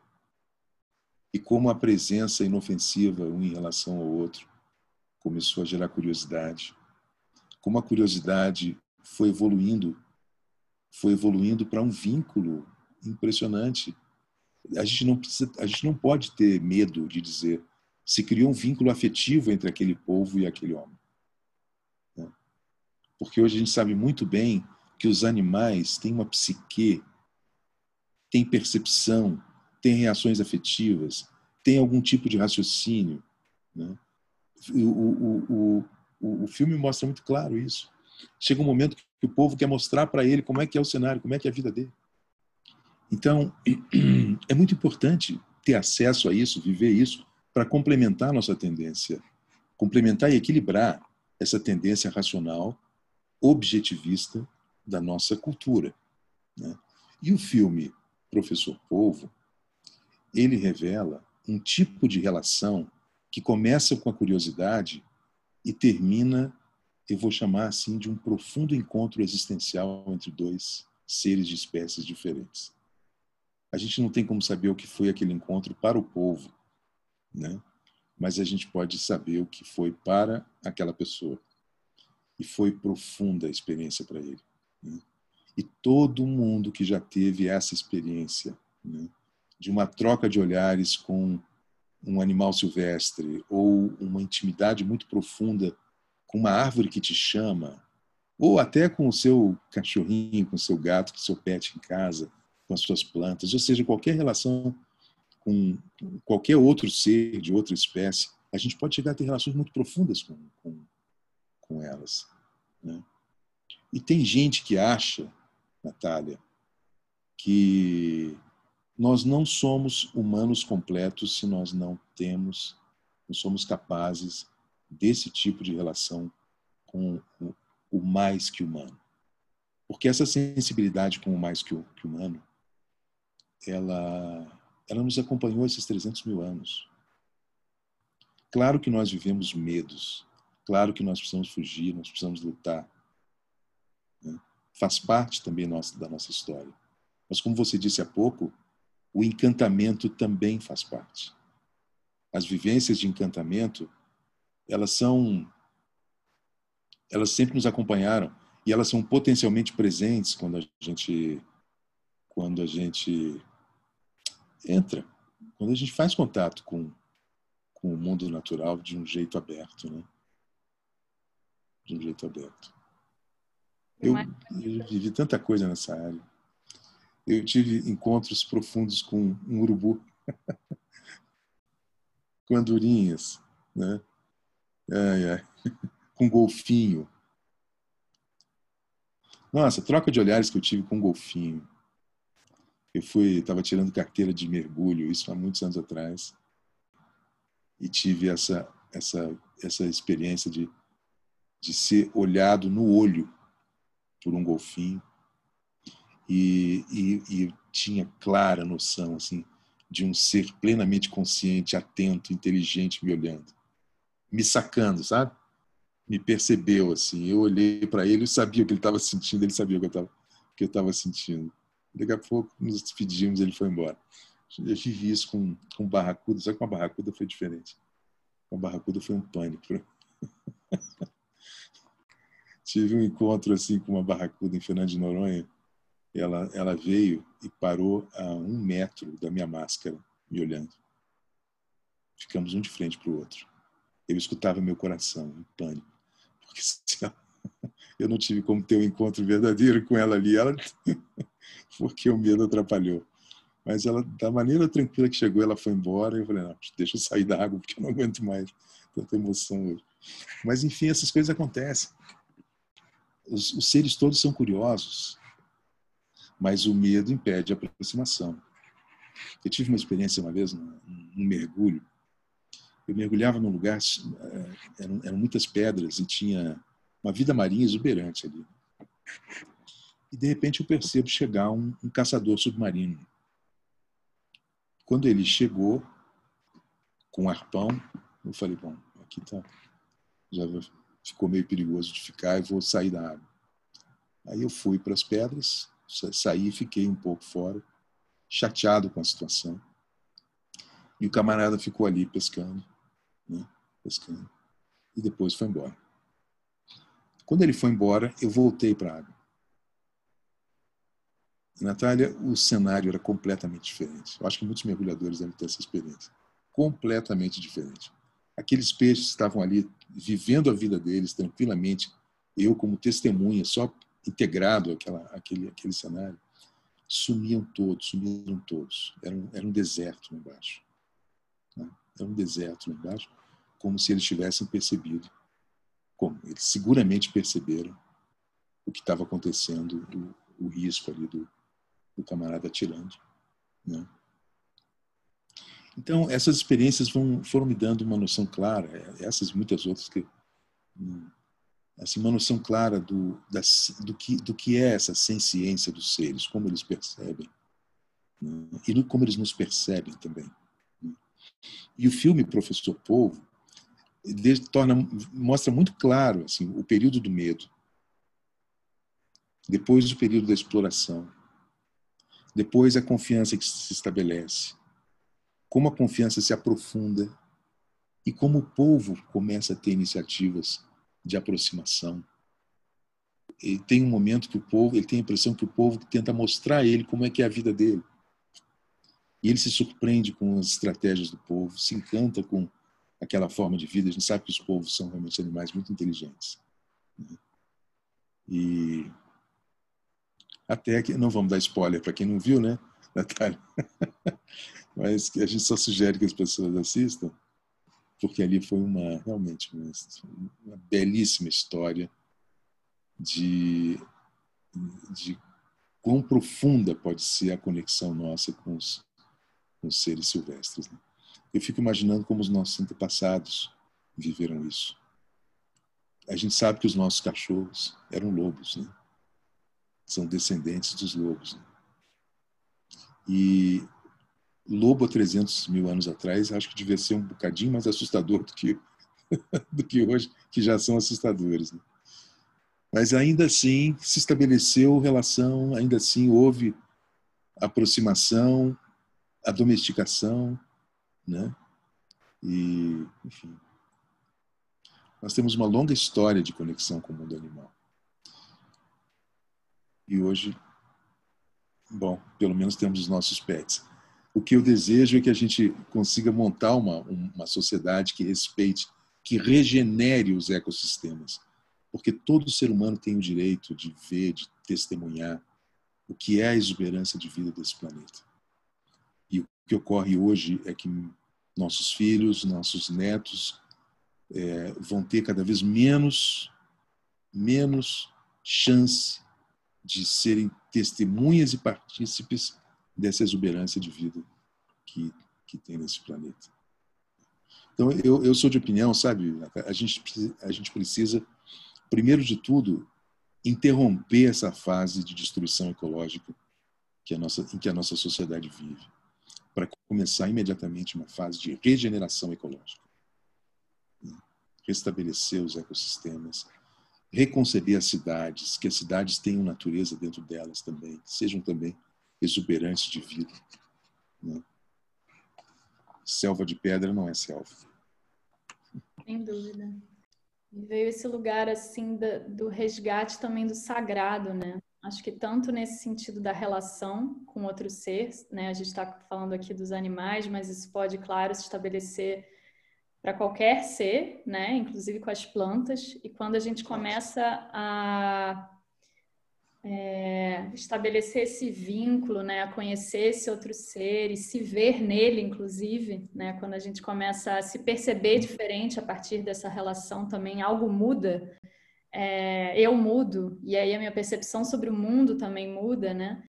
B: e como a presença inofensiva um em relação ao outro começou a gerar curiosidade, como a curiosidade foi evoluindo foi evoluindo para um vínculo impressionante. A gente não precisa, a gente não pode ter medo de dizer se criou um vínculo afetivo entre aquele povo e aquele homem. Porque hoje a gente sabe muito bem que os animais têm uma psique, têm percepção, têm reações afetivas, têm algum tipo de raciocínio. Né? O, o, o, o filme mostra muito claro isso. Chega um momento que o povo quer mostrar para ele como é que é o cenário, como é que é a vida dele. Então, é muito importante ter acesso a isso, viver isso, para complementar nossa tendência, complementar e equilibrar essa tendência racional, objetivista da nossa cultura. Né? E o filme Professor Polvo, ele revela um tipo de relação que começa com a curiosidade e termina, eu vou chamar assim, de um profundo encontro existencial entre dois seres de espécies diferentes. A gente não tem como saber o que foi aquele encontro para o povo, né? mas a gente pode saber o que foi para aquela pessoa. E foi profunda a experiência para ele. Né? E todo mundo que já teve essa experiência né? de uma troca de olhares com um animal silvestre ou uma intimidade muito profunda com uma árvore que te chama, ou até com o seu cachorrinho, com o seu gato, com o seu pet em casa, com as suas plantas, ou seja, qualquer relação com qualquer outro ser de outra espécie, a gente pode chegar a ter relações muito profundas com, com, com elas. Né? E tem gente que acha, Natália, que nós não somos humanos completos se nós não temos, não somos capazes desse tipo de relação com o, mais que humano. Porque essa sensibilidade com o mais que humano ela, ela nos acompanhou esses 300 mil anos. Claro que nós vivemos medos, claro que nós precisamos fugir, nós precisamos lutar. Né? Faz parte também nossa, da nossa história. Mas, como você disse há pouco, o encantamento também faz parte. As vivências de encantamento, elas são. Elas sempre nos acompanharam e elas são potencialmente presentes quando a gente quando a gente entra, quando a gente faz contato com, com o mundo natural de um jeito aberto, né? De um jeito aberto. Eu, eu vivi tanta coisa nessa área. Eu tive encontros profundos com um urubu, com andorinhas, né? Ai, ai. com golfinho. Nossa, troca de olhares que eu tive com um golfinho. Eu fui, estava tirando carteira de mergulho, isso há muitos anos atrás, e tive essa essa essa experiência de de ser olhado no olho por um golfinho e, e, e tinha clara noção assim de um ser plenamente consciente, atento, inteligente me olhando, me sacando, sabe? Me percebeu assim. Eu olhei para ele, eu sabia o que ele estava sentindo, ele sabia o que eu estava que eu estava sentindo. Daqui a pouco nos despedimos, ele foi embora. Eu vivi isso com, com barracuda, só que com a barracuda foi diferente. Com a barracuda foi um pânico. Tive um encontro assim com uma barracuda em Fernando de Noronha. Ela, ela veio e parou a um metro da minha máscara, me olhando. Ficamos um de frente para o outro. Eu escutava meu coração em pânico. Porque eu não tive como ter um encontro verdadeiro com ela ali. Ela porque o medo atrapalhou. Mas ela, da maneira tranquila que chegou, ela foi embora. E eu falei, não, deixa eu sair da água, porque eu não aguento mais tanta emoção hoje. Mas, enfim, essas coisas acontecem. Os, os seres todos são curiosos, mas o medo impede a aproximação. Eu tive uma experiência uma vez, num, mergulho. Eu mergulhava num lugar, eh, eram, eram muitas pedras e tinha uma vida marinha exuberante ali e de repente eu percebo chegar um, um caçador submarino. Quando ele chegou com um arpão, eu falei, bom, aqui tá, já ficou meio perigoso de ficar e vou sair da água. Aí eu fui para as pedras, saí e fiquei um pouco fora, chateado com a situação. E o camarada ficou ali pescando, né? pescando. E depois foi embora. Quando ele foi embora, eu voltei para a água. Natália, o cenário era completamente diferente. Eu acho que muitos mergulhadores devem ter essa experiência. Completamente diferente. Aqueles peixes estavam ali vivendo a vida deles tranquilamente, eu como testemunha, só integrado àquela, àquele, àquele cenário, sumiam todos, sumiram todos. Era um, era um deserto lá embaixo. Né? Era um deserto lá embaixo, como se eles tivessem percebido. Como? Eles seguramente perceberam o que estava acontecendo, o, o risco ali do, do camarada atirando. Né? Então, essas experiências vão, foram me dando uma noção clara, essas e muitas outras que assim, uma noção clara do, da, do, que, do que é essa ciência dos seres, como eles percebem, né? e como eles nos percebem também. Né? E o filme Professor Polvo ele torna, mostra muito claro assim, o período do medo, depois o período da exploração, depois a confiança que se estabelece, como a confiança se aprofunda e como o povo começa a ter iniciativas de aproximação. Ele tem um momento que o povo, ele tem a impressão que o povo tenta mostrar a ele como é que é a vida dele. E ele se surpreende com as estratégias do povo, se encanta com aquela forma de vida. A gente sabe que os povos são realmente animais muito inteligentes. Né? E até que, não vamos dar spoiler para quem não viu, né, Natália? Mas a gente só sugere que as pessoas assistam porque ali foi uma realmente uma, uma belíssima história de, de quão profunda pode ser a conexão nossa com os, com os seres silvestres. Né? Eu fico imaginando como os nossos antepassados viveram isso. A gente sabe que os nossos cachorros eram lobos, né? São descendentes dos lobos. Né? E lobo há 300 mil anos atrás, acho que devia ser um bocadinho mais assustador do que, do que hoje, que já são assustadores. Né? Mas ainda assim se estabeleceu relação, ainda assim houve aproximação, a domesticação, né? E, enfim, nós temos uma longa história de conexão com o mundo animal. E hoje, bom, pelo menos temos os nossos pets o que eu desejo é que a gente consiga montar uma, uma sociedade que respeite, que regenere os ecossistemas. Porque todo ser humano tem o direito de ver, de testemunhar o que é a exuberância de vida desse planeta. E o que ocorre hoje é que nossos filhos, nossos netos é, vão ter cada vez menos, menos chance de serem testemunhas e partícipes dessa exuberância de vida que, que tem nesse planeta. Então, eu, eu sou de opinião, sabe, a gente, a gente precisa, primeiro de tudo, interromper essa fase de destruição ecológica que a nossa, em que a nossa sociedade vive, para começar imediatamente uma fase de regeneração ecológica. Restabelecer os ecossistemas, reconceber as cidades, que as cidades tenham natureza dentro delas também, que sejam também exuberantes de vida. Né? Selva de pedra não é selva.
A: Sem dúvida. E veio esse lugar assim do, resgate também do sagrado, né? Acho que tanto nesse sentido da relação com outro ser, né? A gente está falando aqui dos animais, mas isso pode, claro, se estabelecer para qualquer ser, né? Inclusive com as plantas. E quando a gente começa a é, estabelecer esse vínculo, né, a conhecer esse outro ser e se ver nele, inclusive, né, quando a gente começa a se perceber diferente a partir dessa relação, também algo muda. É, eu mudo e aí a minha percepção sobre o mundo também muda, né?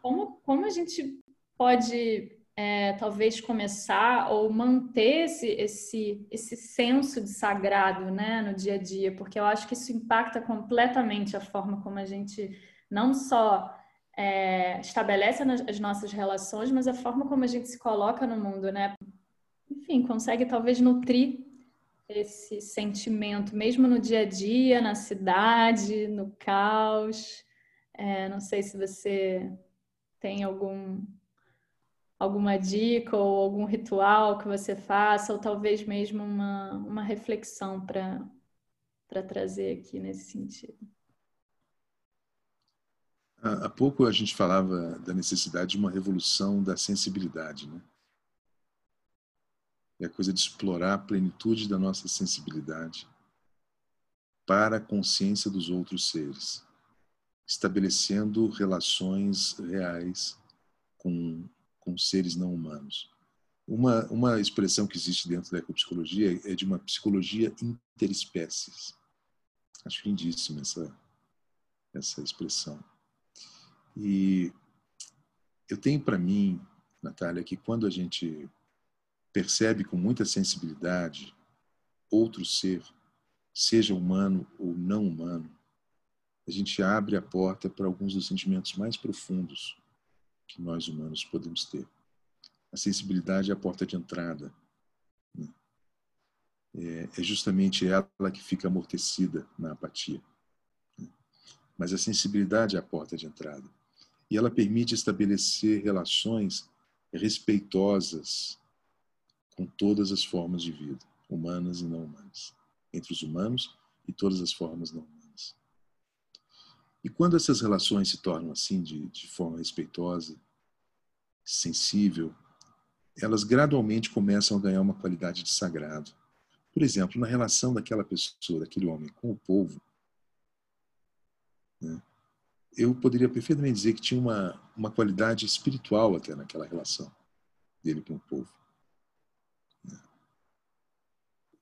A: Como, como a gente pode é, talvez começar ou manter esse, esse, esse senso de sagrado né, no dia a dia, porque eu acho que isso impacta completamente a forma como a gente não só é, estabelece as nossas relações, mas a forma como a gente se coloca no mundo, né? Enfim, consegue talvez nutrir esse sentimento, mesmo no dia a dia, na cidade, no caos. É, não sei se você tem algum alguma dica ou algum ritual que você faça, ou talvez mesmo uma, uma reflexão para trazer aqui nesse sentido.
B: Há pouco a gente falava da necessidade de uma revolução da sensibilidade, né? É a coisa de explorar a plenitude da nossa sensibilidade. para a consciência dos outros seres, estabelecendo relações reais com, com seres não humanos. Uma, uma expressão que existe dentro da ecopsicologia é de uma psicologia interespécies. Acho lindíssima essa, essa expressão. E eu tenho para mim, Natália, que quando a gente percebe com muita sensibilidade outro ser, seja humano ou não humano, a gente abre a porta para alguns dos sentimentos mais profundos que nós humanos podemos ter. A sensibilidade é a porta de entrada. Né? É, é justamente ela que fica amortecida na apatia. Né? Mas a sensibilidade é a porta de entrada. E ela permite estabelecer relações respeitosas com todas as formas de vida, humanas e não humanas, entre os humanos e todas as formas não humanas. E quando essas relações se tornam assim, de, de forma respeitosa, sensível, elas gradualmente começam a ganhar uma qualidade de sagrado. Por exemplo, na relação daquela pessoa, daquele homem com o povo, né, eu poderia perfeitamente dizer que tinha uma, uma qualidade espiritual até naquela relação dele com o povo. Né.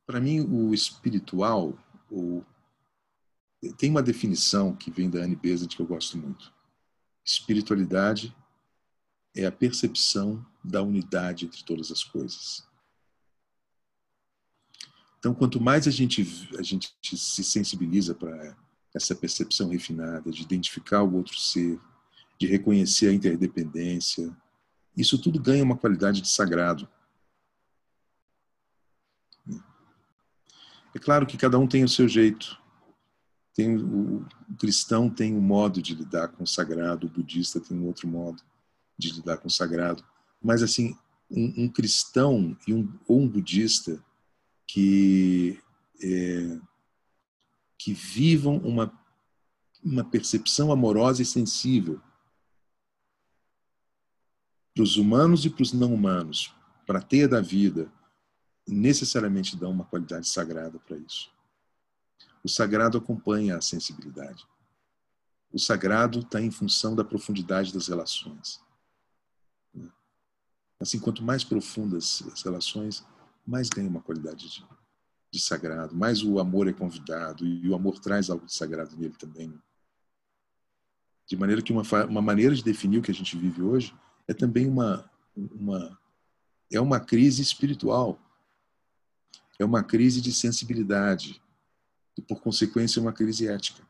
B: Para mim, o espiritual, o, tem uma definição que vem da Anne Besant que eu gosto muito. Espiritualidade é a percepção da unidade entre todas as coisas. Então, quanto mais a gente, a gente se sensibiliza para essa percepção refinada de identificar o outro ser, de reconhecer a interdependência, isso tudo ganha uma qualidade de sagrado. É claro que cada um tem o seu jeito. Tem, o, o cristão tem um modo de lidar com o sagrado, o budista tem um outro modo de lidar com o sagrado. Mas, assim, um, um cristão e um, ou um budista que, é, que vivam uma, uma percepção amorosa e sensível para os humanos e para os não humanos, para a teia da vida, necessariamente dão uma qualidade sagrada para isso. O sagrado acompanha a sensibilidade. O sagrado está em função da profundidade das relações. Assim, quanto mais profundas as relações, mais ganha uma qualidade de, de sagrado, mais o amor é convidado e o amor traz algo de sagrado nele também. Né? De maneira que uma, uma maneira de definir o que a gente vive hoje é também uma, uma é uma crise espiritual, é uma crise de sensibilidade e por consequência uma crise ética.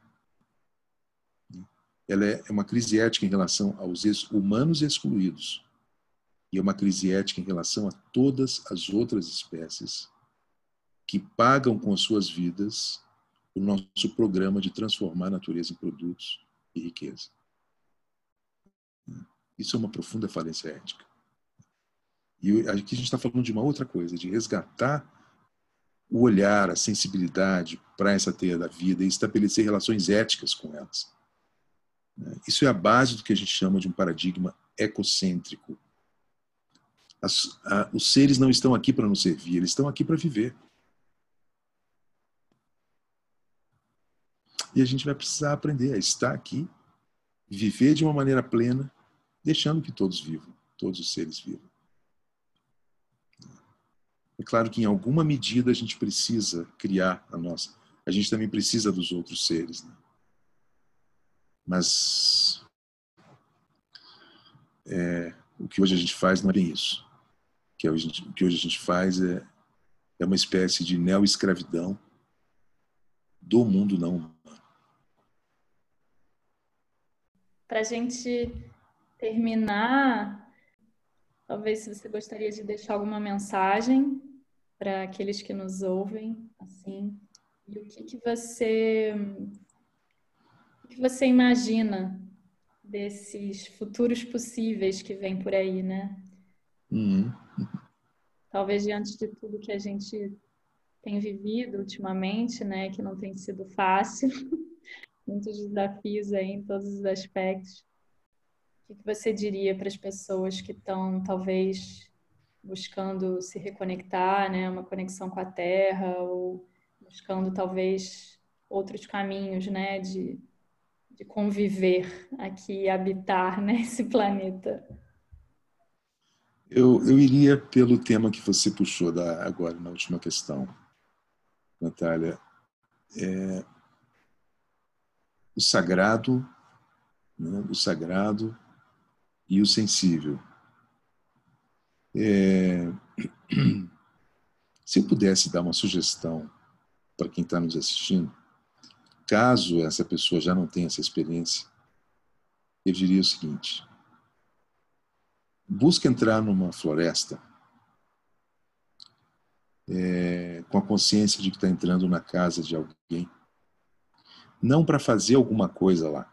B: Ela é uma crise ética em relação aos humanos excluídos e é uma crise ética em relação a todas as outras espécies que pagam com as suas vidas o nosso programa de transformar a natureza em produtos e riqueza. Isso é uma profunda falência ética. E aqui a gente está falando de uma outra coisa, de resgatar o olhar, a sensibilidade para essa teia da vida e estabelecer relações éticas com elas. Isso é a base do que a gente chama de um paradigma ecocêntrico, as, a, os seres não estão aqui para nos servir, eles estão aqui para viver. E a gente vai precisar aprender a estar aqui, viver de uma maneira plena, deixando que todos vivam, todos os seres vivam. É claro que em alguma medida a gente precisa criar a nossa. A gente também precisa dos outros seres. Né? Mas é, o que hoje a gente faz não é bem isso que, é hoje, que hoje a gente faz é, é uma espécie de neo-escravidão do mundo não humano.
A: Para a gente terminar, talvez se você gostaria de deixar alguma mensagem para aqueles que nos ouvem, assim, e o que, que você o que você imagina desses futuros possíveis que vêm por aí, né?
B: Uhum.
A: Talvez diante de tudo que a gente tem vivido ultimamente, né, que não tem sido fácil, muitos desafios aí em todos os aspectos. O que você diria para as pessoas que estão talvez buscando se reconectar, né, uma conexão com a Terra ou buscando talvez outros caminhos, né, de, de conviver aqui, habitar nesse planeta?
B: Eu, eu iria pelo tema que você puxou da, agora na última questão, Natália. É, o sagrado, né, o sagrado e o sensível. É, se eu pudesse dar uma sugestão para quem está nos assistindo, caso essa pessoa já não tenha essa experiência, eu diria o seguinte: busca entrar numa floresta é, com a consciência de que está entrando na casa de alguém, não para fazer alguma coisa lá,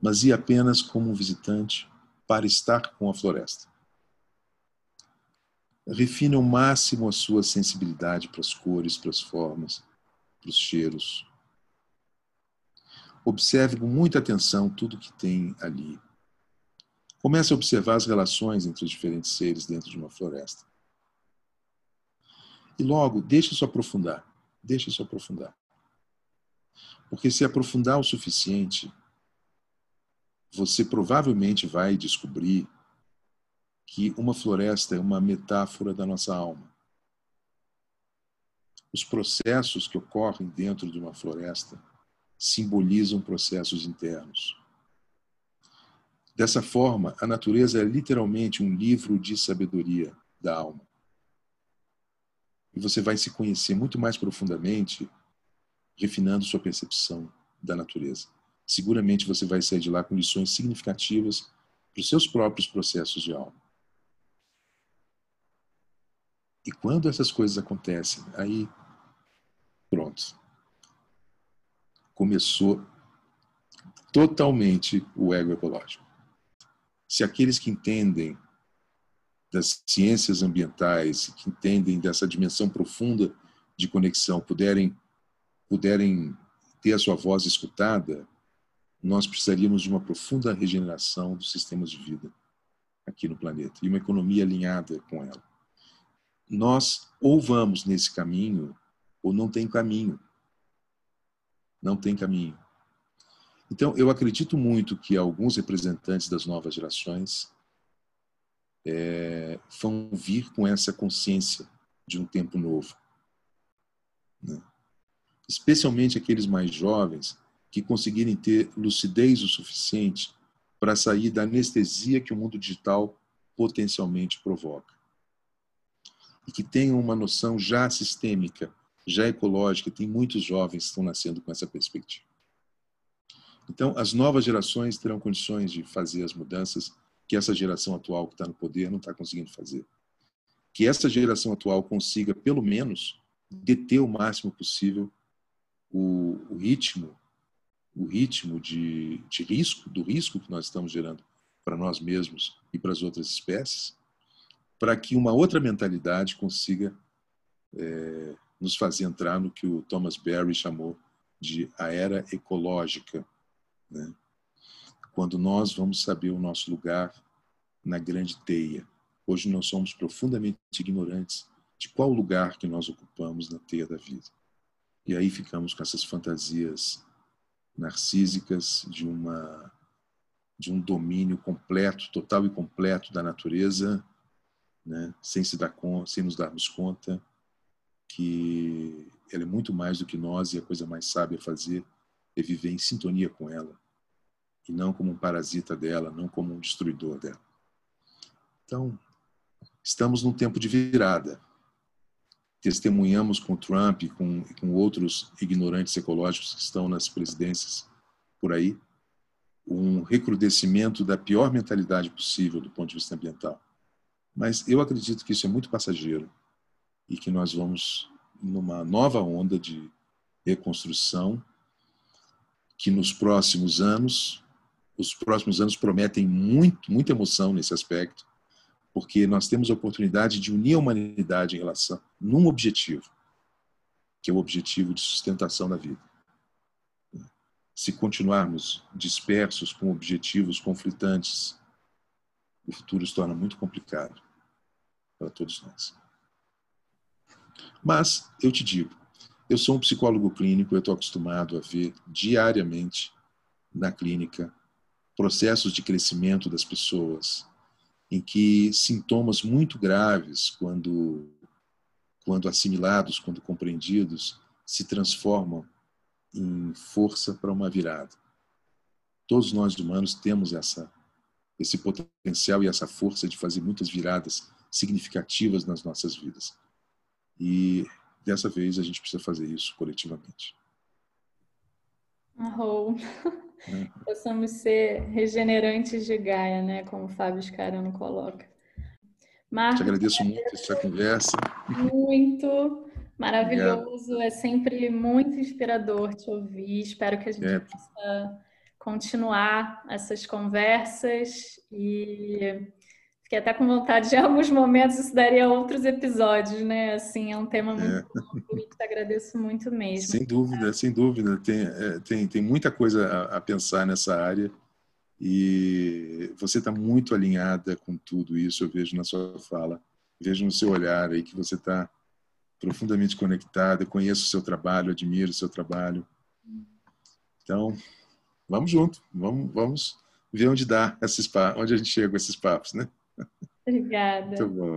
B: mas ir apenas como um visitante para estar com a floresta. Refine ao máximo a sua sensibilidade para as cores, para as formas, para os cheiros. Observe com muita atenção tudo que tem ali Comece a observar as relações entre os diferentes seres dentro de uma floresta. E logo, deixe isso aprofundar. Deixe isso aprofundar. Porque se aprofundar o suficiente, você provavelmente vai descobrir que uma floresta é uma metáfora da nossa alma. Os processos que ocorrem dentro de uma floresta simbolizam processos internos. Dessa forma, a natureza é literalmente um livro de sabedoria da alma. E você vai se conhecer muito mais profundamente, refinando sua percepção da natureza. Seguramente você vai sair de lá com lições significativas para os seus próprios processos de alma. E quando essas coisas acontecem, aí, pronto. Começou totalmente o ego ecológico se aqueles que entendem das ciências ambientais, que entendem dessa dimensão profunda de conexão, puderem puderem ter a sua voz escutada, nós precisaríamos de uma profunda regeneração dos sistemas de vida aqui no planeta e uma economia alinhada com ela. Nós ou vamos nesse caminho ou não tem caminho. Não tem caminho. Então, eu acredito muito que alguns representantes das novas gerações é, vão vir com essa consciência de um tempo novo. Né? Especialmente aqueles mais jovens que conseguirem ter lucidez o suficiente para sair da anestesia que o mundo digital potencialmente provoca. E que tenham uma noção já sistêmica, já ecológica. Tem muitos jovens que estão nascendo com essa perspectiva. Então, as novas gerações terão condições de fazer as mudanças que essa geração atual que está no poder não está conseguindo fazer. Que essa geração atual consiga, pelo menos, deter o máximo possível o, o ritmo, o ritmo de, de risco, do risco que nós estamos gerando para nós mesmos e para as outras espécies, para que uma outra mentalidade consiga é, nos fazer entrar no que o Thomas Berry chamou de a era ecológica, né? Quando nós vamos saber o nosso lugar na grande teia. Hoje nós somos profundamente ignorantes de qual lugar que nós ocupamos na teia da vida. E aí ficamos com essas fantasias narcísicas de uma de um domínio completo, total e completo da natureza, né? sem se dar conta, sem nos darmos conta que ela é muito mais do que nós e a coisa mais sábia a fazer é viver em sintonia com ela e não como um parasita dela, não como um destruidor dela. Então, estamos num tempo de virada. Testemunhamos com Trump e com, com outros ignorantes ecológicos que estão nas presidências por aí um recrudescimento da pior mentalidade possível do ponto de vista ambiental. Mas eu acredito que isso é muito passageiro e que nós vamos numa nova onda de reconstrução que nos próximos anos, os próximos anos prometem muito, muita emoção nesse aspecto, porque nós temos a oportunidade de unir a humanidade em relação num objetivo, que é o objetivo de sustentação da vida. Se continuarmos dispersos com objetivos conflitantes, o futuro se torna muito complicado para todos nós. Mas eu te digo, Eu sou um psicólogo clínico, eu estou acostumado a ver diariamente na clínica processos de crescimento das pessoas, em que sintomas muito graves, quando, quando assimilados, quando compreendidos, se transformam em força para uma virada. Todos nós humanos temos essa, esse potencial e essa força de fazer muitas viradas significativas nas nossas vidas. E dessa vez a gente precisa fazer isso coletivamente.
A: Oh. É. Possamos ser regenerantes de Gaia, né? Como o Fábio Scarano coloca.
B: Marcos, Te agradeço muito essa conversa.
A: Muito maravilhoso. Obrigado. É sempre muito inspirador te ouvir. Espero que a gente é. possa continuar essas conversas e Fiquei até com vontade de, em alguns momentos, isso daria outros episódios, né? Assim, é um tema muito é. e te agradeço muito mesmo.
B: Sem dúvida, sem dúvida. Tem, é, tem, tem muita coisa a, a, pensar nessa área e você está muito alinhada com tudo isso, eu vejo na sua fala, vejo no seu olhar aí que você está profundamente conectada, conheço o seu trabalho, admiro o seu trabalho. Então, vamos junto, vamos, vamos ver onde dá esses onde a gente chega com esses papos, né?
A: Obrigada.
B: Muito bom.